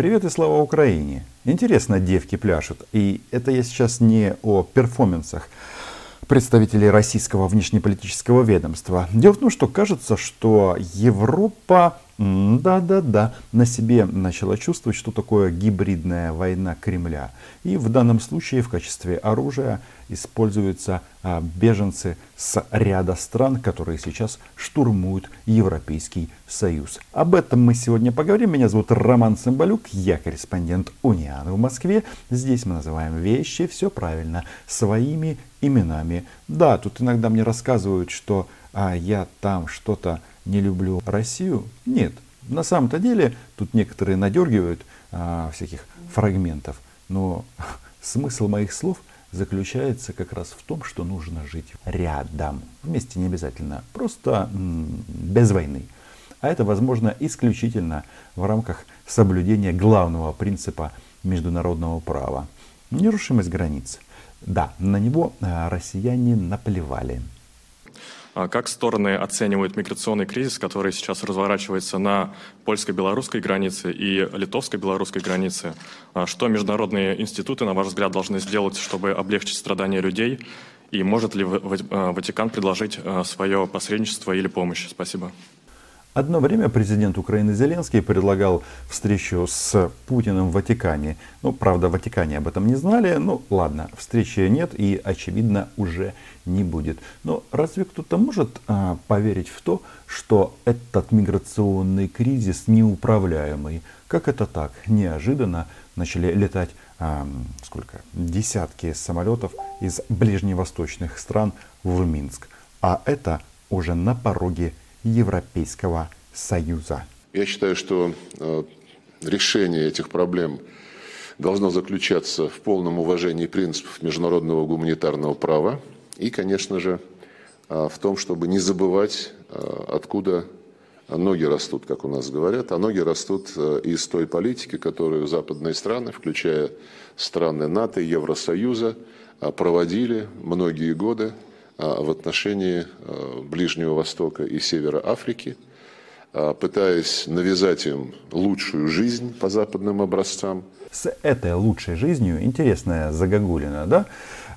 Привет и слава Украине! Интересно, девки пляшут. И это я сейчас не о перформансах представителей российского внешнеполитического ведомства. Дело в том, что кажется, что Европа да-да-да, на себе начала чувствовать, что такое гибридная война Кремля. И в данном случае в качестве оружия используются а, беженцы с ряда стран, которые сейчас штурмуют Европейский Союз. Об этом мы сегодня поговорим. Меня зовут Роман Цымбалюк, я корреспондент Униана в Москве. Здесь мы называем вещи все правильно, своими именами. Да, тут иногда мне рассказывают, что а, я там что-то не люблю Россию. Нет, на самом-то деле тут некоторые надергивают а, всяких фрагментов, но смысл моих слов заключается как раз в том, что нужно жить рядом. Вместе не обязательно, просто м- без войны. А это возможно исключительно в рамках соблюдения главного принципа международного права. Нерушимость границ. Да, на него а, россияне наплевали. А как стороны оценивают миграционный кризис, который сейчас разворачивается на польско-белорусской границе и литовско-белорусской границе? А что международные институты, на ваш взгляд, должны сделать, чтобы облегчить страдания людей? И может ли Ватикан предложить свое посредничество или помощь? Спасибо. Одно время президент Украины Зеленский предлагал встречу с Путиным в Ватикане. Ну, правда, в Ватикане об этом не знали. Ну, ладно, встречи нет и, очевидно, уже не будет. Но разве кто-то может а, поверить в то, что этот миграционный кризис неуправляемый? Как это так? Неожиданно начали летать а, сколько? Десятки самолетов из ближневосточных стран в Минск. А это уже на пороге Европейского Союза. Я считаю, что э, решение этих проблем должно заключаться в полном уважении принципов международного гуманитарного права и, конечно же, э, в том, чтобы не забывать, э, откуда ноги растут, как у нас говорят, а ноги растут из той политики, которую западные страны, включая страны НАТО и Евросоюза, проводили многие годы в отношении а, Ближнего Востока и Севера Африки, а, пытаясь навязать им лучшую жизнь по западным образцам. С этой лучшей жизнью, интересная загогулина, да,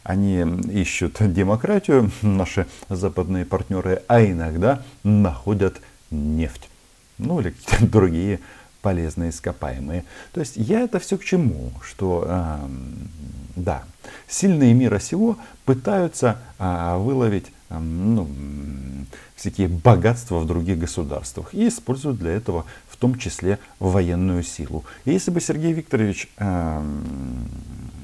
они ищут демократию, наши западные партнеры, а иногда находят нефть. Ну или другие полезные ископаемые. То есть я это все к чему? Что э, да, сильные мира сего пытаются э, выловить э, ну, всякие богатства в других государствах и используют для этого в том числе военную силу. И если бы Сергей Викторович э,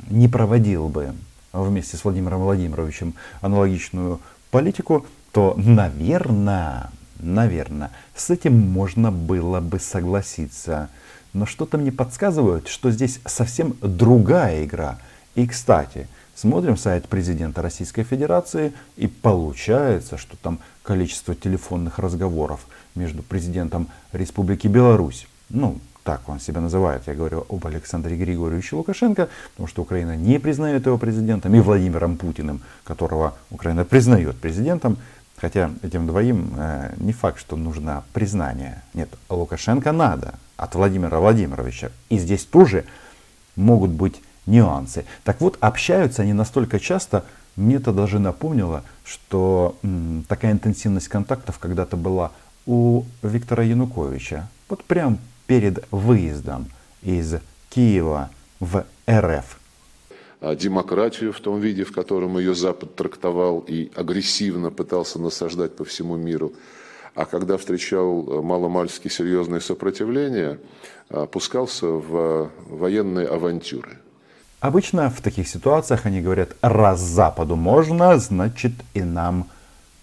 не проводил бы вместе с Владимиром Владимировичем аналогичную политику, то, наверное, Наверное, с этим можно было бы согласиться. Но что-то мне подсказывает, что здесь совсем другая игра. И, кстати, смотрим сайт президента Российской Федерации, и получается, что там количество телефонных разговоров между президентом Республики Беларусь, ну, так он себя называет, я говорю об Александре Григорьевиче Лукашенко, потому что Украина не признает его президентом, и Владимиром Путиным, которого Украина признает президентом, Хотя этим двоим э, не факт, что нужно признание. Нет, Лукашенко надо от Владимира Владимировича. И здесь тоже могут быть нюансы. Так вот, общаются они настолько часто, мне это даже напомнило, что такая интенсивность контактов когда-то была у Виктора Януковича. Вот прям перед выездом из Киева в РФ. А, демократию в том виде, в котором ее Запад трактовал и агрессивно пытался насаждать по всему миру. А когда встречал э, маломальски серьезное сопротивление, а, пускался в военные авантюры. Обычно в таких ситуациях они говорят, раз Западу можно, значит и нам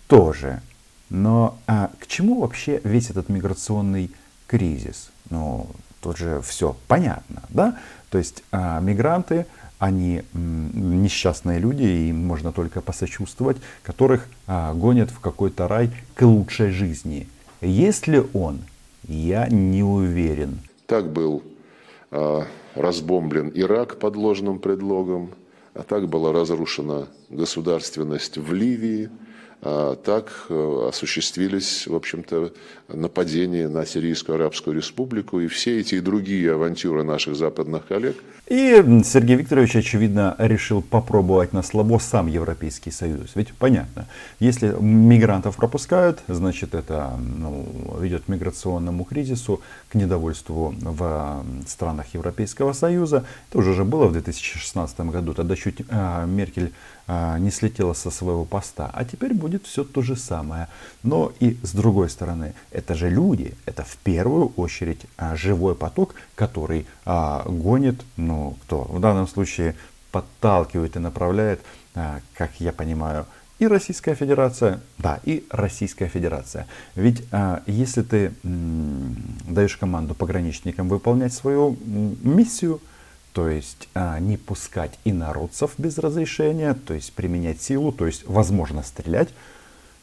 тоже. Но а, к чему вообще весь этот миграционный кризис? Ну, тут же все понятно, да? То есть а, мигранты они несчастные люди, и им можно только посочувствовать, которых а, гонят в какой-то рай к лучшей жизни. Есть ли он? Я не уверен. Так был а, разбомблен Ирак под ложным предлогом, а так была разрушена государственность в Ливии, так э, осуществились, в общем-то, нападения на Сирийскую Арабскую Республику и все эти и другие авантюры наших западных коллег. И Сергей Викторович, очевидно, решил попробовать на слабо сам Европейский Союз. Ведь понятно, если мигрантов пропускают, значит это ну, ведет к миграционному кризису, к недовольству в странах Европейского Союза. Это уже же было в 2016 году, тогда чуть а, Меркель а, не слетела со своего поста. А теперь будет все то же самое. Но и с другой стороны, это же люди, это в первую очередь а, живой поток, который а, гонит, ну кто в данном случае подталкивает и направляет, как я понимаю, и Российская Федерация, да, и Российская Федерация. Ведь а, если ты м, даешь команду пограничникам выполнять свою м, миссию, то есть а, не пускать инородцев без разрешения, то есть применять силу, то есть возможно стрелять,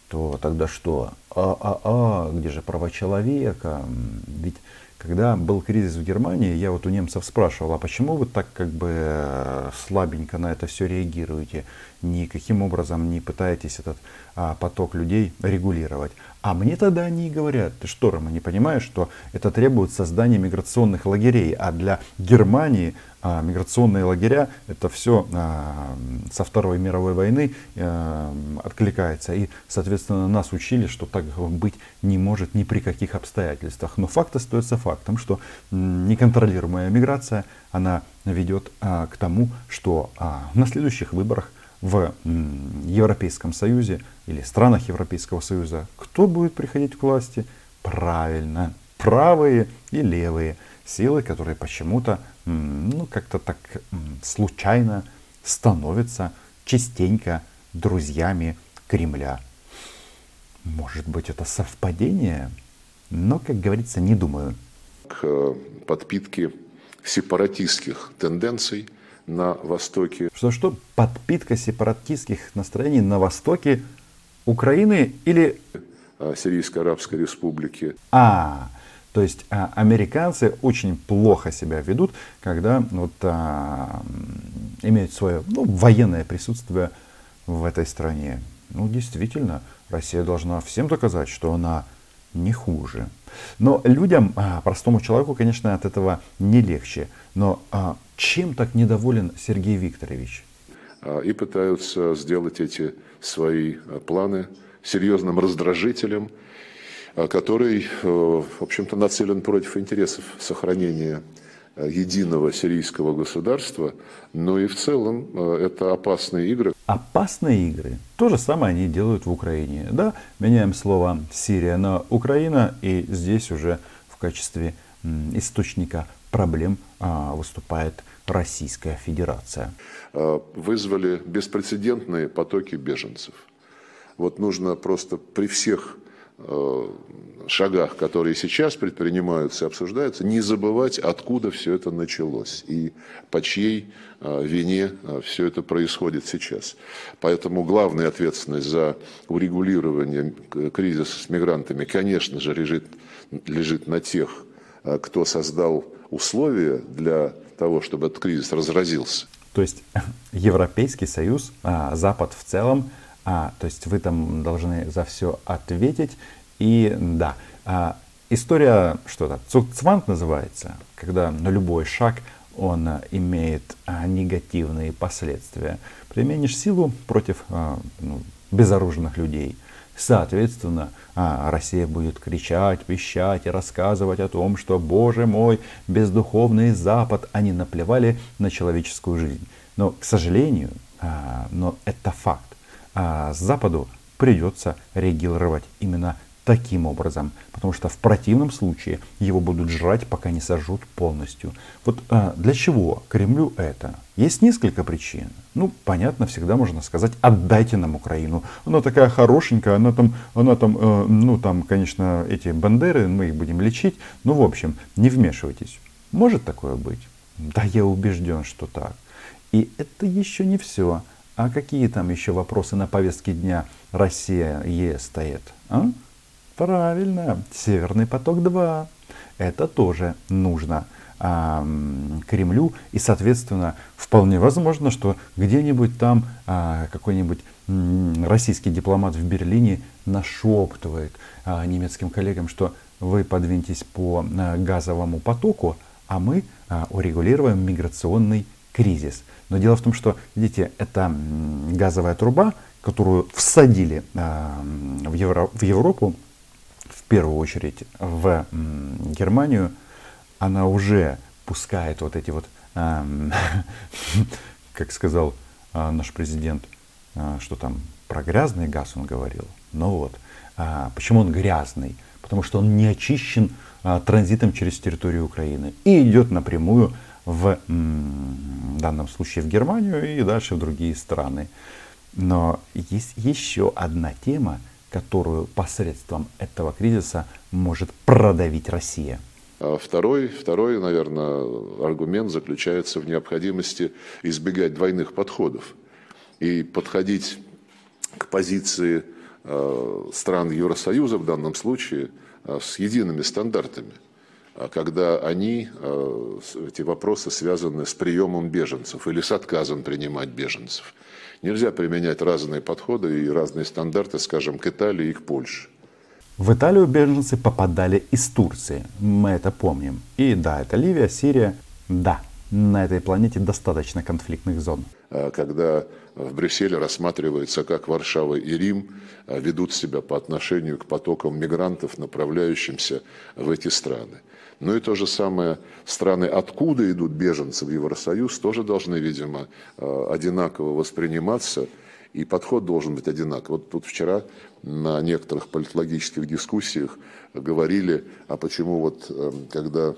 то тогда что? А-а-а, где же права человека? Ведь когда был кризис в Германии, я вот у немцев спрашивал, а почему вы так как бы э, слабенько на это все реагируете? Никаким образом не пытаетесь этот а, поток людей регулировать. А мне тогда они говорят, ты что, Рома, не понимаешь, что это требует создания миграционных лагерей, а для Германии а, миграционные лагеря это все а, со Второй мировой войны а, откликается. И, соответственно, нас учили, что так быть не может ни при каких обстоятельствах. Но факт остается фактом, что неконтролируемая миграция, она ведет а, к тому, что на следующих выборах в Европейском Союзе или странах Европейского Союза, кто будет приходить к власти? Правильно, правые и левые силы, которые почему-то, ну, как-то так случайно становятся частенько друзьями Кремля. Может быть, это совпадение? Но, как говорится, не думаю. К э, подпитке сепаратистских тенденций – на востоке. Что-что? Подпитка сепаратистских настроений на востоке Украины или... А, Сирийской Арабской Республики. А, то есть а, американцы очень плохо себя ведут, когда вот, а, имеют свое ну, военное присутствие в этой стране. Ну, действительно, Россия должна всем доказать, что она не хуже. Но людям, а, простому человеку, конечно, от этого не легче. Но а, чем так недоволен Сергей Викторович? А, и пытаются сделать эти свои планы серьезным раздражителем, который, э, в общем-то, нацелен против интересов сохранения Э, единого сирийского государства, но и в целом э, это опасные игры. Опасные игры. То же самое они делают в Украине. Да, меняем слово Сирия на Украина, и здесь уже в качестве источника проблем а, выступает Российская Федерация. Э, вызвали беспрецедентные потоки беженцев. Вот нужно просто при всех шагах, которые сейчас предпринимаются и обсуждаются, не забывать, откуда все это началось и по чьей а, вине а, все это происходит сейчас. Поэтому главная ответственность за урегулирование кризиса с мигрантами, конечно же, лежит, лежит на тех, а, кто создал условия для того, чтобы этот кризис разразился. То есть Европейский Союз, Запад в целом, то есть вы там должны за все ответить, и да, а, история что-то, цукцванг называется, когда на любой шаг он а, имеет а, негативные последствия. Применишь силу против а, ну, безоружных людей. Соответственно, а, Россия будет кричать, пищать и рассказывать о том, что, боже мой, бездуховный Запад, они наплевали на человеческую жизнь. Но, к сожалению, а, но это факт. А, Западу придется реагировать именно таким образом, потому что в противном случае его будут жрать, пока не сожрут полностью. Вот а, для чего Кремлю это? Есть несколько причин. Ну, понятно, всегда можно сказать, отдайте нам Украину. Она такая хорошенькая, она там, она там, э, ну там, конечно, эти бандеры, мы их будем лечить. Ну, в общем, не вмешивайтесь. Может такое быть? Да, я убежден, что так. И это еще не все. А какие там еще вопросы на повестке дня Россия, ЕС стоят? А? Правильно, Северный поток-2. Это тоже нужно Кремлю. И, соответственно, вполне возможно, что где-нибудь там а, какой-нибудь российский дипломат в Берлине нашептывает а, немецким коллегам, что вы подвиньтесь по а, газовому потоку, а мы урегулируем миграционный кризис. Но дело в том, что, видите, это газовая труба, которую всадили в, Евро, в Европу, в первую очередь в Германию, она уже пускает вот эти вот, как сказал наш президент, а, что там про грязный газ он говорил. Ну вот, а, почему он грязный? Потому что он не очищен а, транзитом через территорию Украины и идет напрямую в, данном случае в Германию и дальше в другие страны. Но есть еще одна тема, которую посредством этого кризиса может продавить Россия. Второй, второй, наверное, аргумент заключается в необходимости избегать двойных подходов и подходить к позиции э, стран Евросоюза в данном случае э, с едиными стандартами, а когда они, э, эти вопросы связаны с приемом беженцев или с отказом принимать беженцев. Нельзя применять разные подходы и разные стандарты, скажем, к Италии и к Польше. В Италию беженцы попадали из Турции, мы это помним. И да, это Ливия, Сирия, да, на этой планете достаточно конфликтных зон. А когда в Брюсселе рассматривается, как Варшава и Рим а, ведут себя по отношению к потокам мигрантов, направляющимся в эти страны. Ну и то же самое, страны, откуда идут беженцы в Евросоюз, тоже должны, видимо, а, одинаково восприниматься, и подход должен быть одинаковый. Вот тут вчера на некоторых политологических дискуссиях говорили, а почему вот эм, когда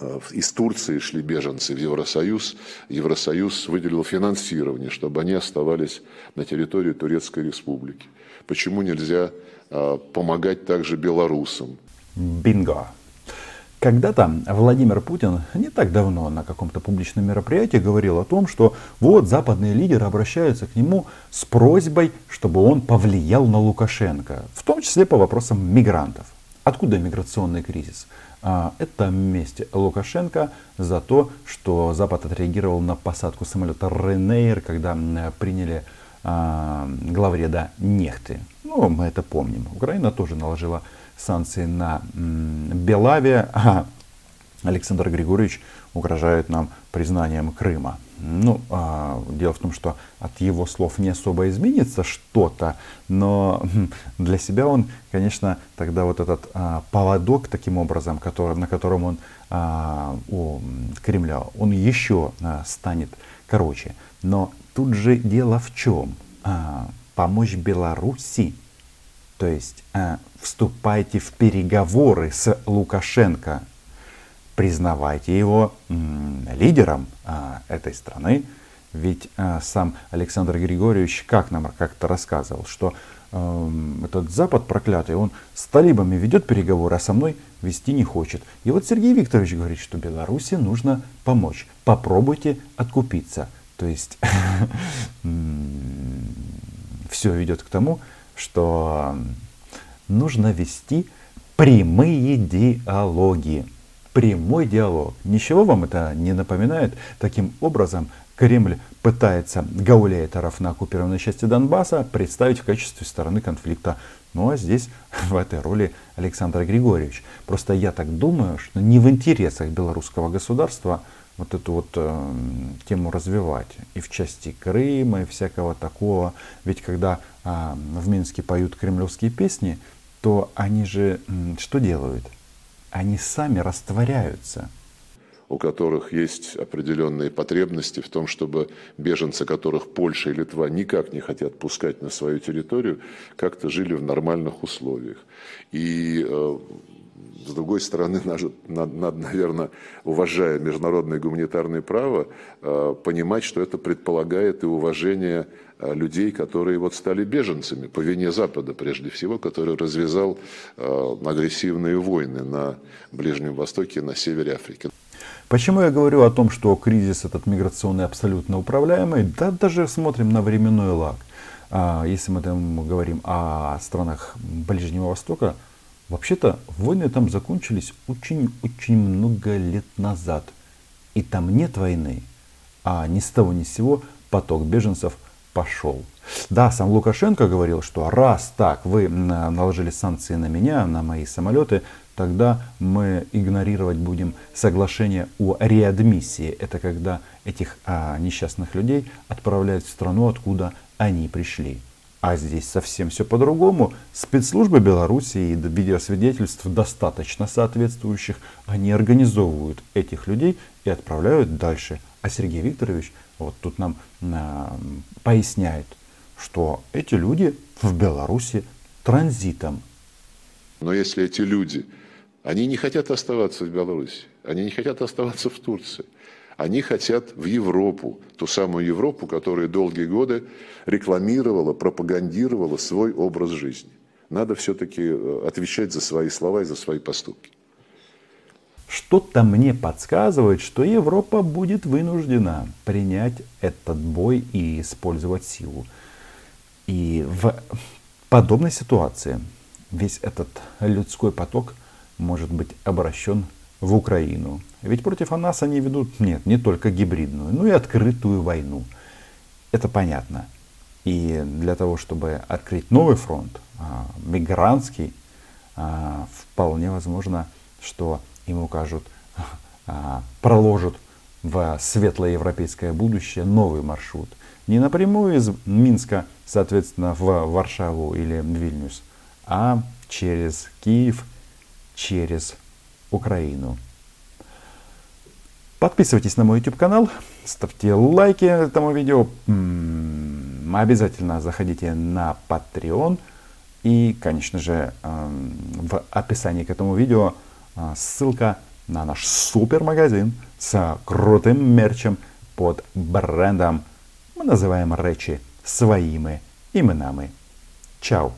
Э, из Турции шли беженцы в Евросоюз. Евросоюз выделил финансирование, чтобы они оставались на территории Турецкой Республики. Почему нельзя э, помогать также белорусам? Бинго! Когда-то Владимир Путин не так давно на каком-то публичном мероприятии говорил о том, что вот западные лидеры обращаются к нему с просьбой, чтобы он повлиял на Лукашенко, в том числе по вопросам мигрантов. Откуда миграционный кризис? А, это месть Лукашенко за то, что Запад отреагировал на посадку самолета Ренейр, когда приняли а, главреда Нехты. Ну, мы это помним. Украина тоже наложила санкции на Белавия, а Александр Григорьевич угрожает нам признанием Крыма. Ну, а, дело в том, что от его слов не особо изменится что-то, но хм, для себя он, конечно, тогда вот этот а, поводок таким образом, который, на котором он а, у Кремля, он еще а, станет короче. Но тут же дело в чем? А, помощь Беларуси, то есть а, вступайте в переговоры с Лукашенко, признавайте его лидером а, этой страны. Ведь а, сам Александр Григорьевич как нам как-то рассказывал, что эм, этот Запад проклятый, он с талибами ведет переговоры, а со мной вести не хочет. И вот Сергей Викторович говорит, что Беларуси нужно помочь. Попробуйте откупиться. То есть все ведет к тому, что нужно вести прямые диалоги прямой диалог. Ничего вам это не напоминает? Таким образом, Кремль пытается гауляйтеров на оккупированной части Донбасса представить в качестве стороны конфликта. Ну а здесь в этой роли Александр Григорьевич. Просто я так думаю, что не в интересах белорусского государства вот эту вот э, тему развивать. И в части Крыма, и всякого такого. Ведь когда э, в Минске поют кремлевские песни, то они же э, что делают? они сами растворяются. У которых есть определенные потребности в том, чтобы беженцы, которых Польша и Литва никак не хотят пускать на свою территорию, как-то жили в нормальных условиях. И э, с другой стороны, надо, надо, наверное, уважая международное гуманитарное право, э, понимать, что это предполагает и уважение Э, людей, которые вот стали беженцами по вине Запада, прежде всего, который развязал э, агрессивные войны на Ближнем Востоке и на севере Африки. Почему я говорю о том, что кризис этот миграционный абсолютно управляемый? Да даже смотрим на временной лаг. А, если мы там говорим о странах Ближнего Востока, Вообще-то войны там закончились очень-очень много лет назад. И там нет войны. А ни с того ни с сего поток беженцев пошел. Да, сам Лукашенко говорил, что раз так вы наложили санкции на меня, на мои самолеты, тогда мы игнорировать будем соглашение о реадмиссии. Это когда этих а, несчастных людей отправляют в страну, откуда они пришли. А здесь совсем все по-другому. Спецслужбы Беларуси и видеосвидетельств достаточно соответствующих. Они организовывают этих людей и отправляют дальше. А Сергей Викторович вот тут нам а, поясняет, что эти люди в Беларуси транзитом. Но если эти люди они не хотят оставаться в Беларуси, они не хотят оставаться в Турции. Они хотят в Европу, ту самую Европу, которая долгие годы рекламировала, пропагандировала свой образ жизни. Надо все-таки э, отвечать за свои слова и за свои поступки. Что-то мне подсказывает, что Европа будет вынуждена принять этот бой и использовать силу. И в подобной ситуации весь этот людской поток может быть обращен в Украину. Ведь против нас они ведут, нет, не только гибридную, но и открытую войну. Это понятно. И для того, чтобы открыть новый фронт, а, мигрантский, а, вполне возможно, что им укажут, а, проложат в светлое европейское будущее новый маршрут. Не напрямую из Минска, соответственно, в Варшаву или Вильнюс, а через Киев, через Украину. Подписывайтесь на мой YouTube канал, ставьте лайки этому видео, обязательно заходите на Patreon и, конечно же, эм, в описании к этому видео э, ссылка на наш супермагазин с крутым мерчем под брендом. Мы называем речи своими именами. Чао!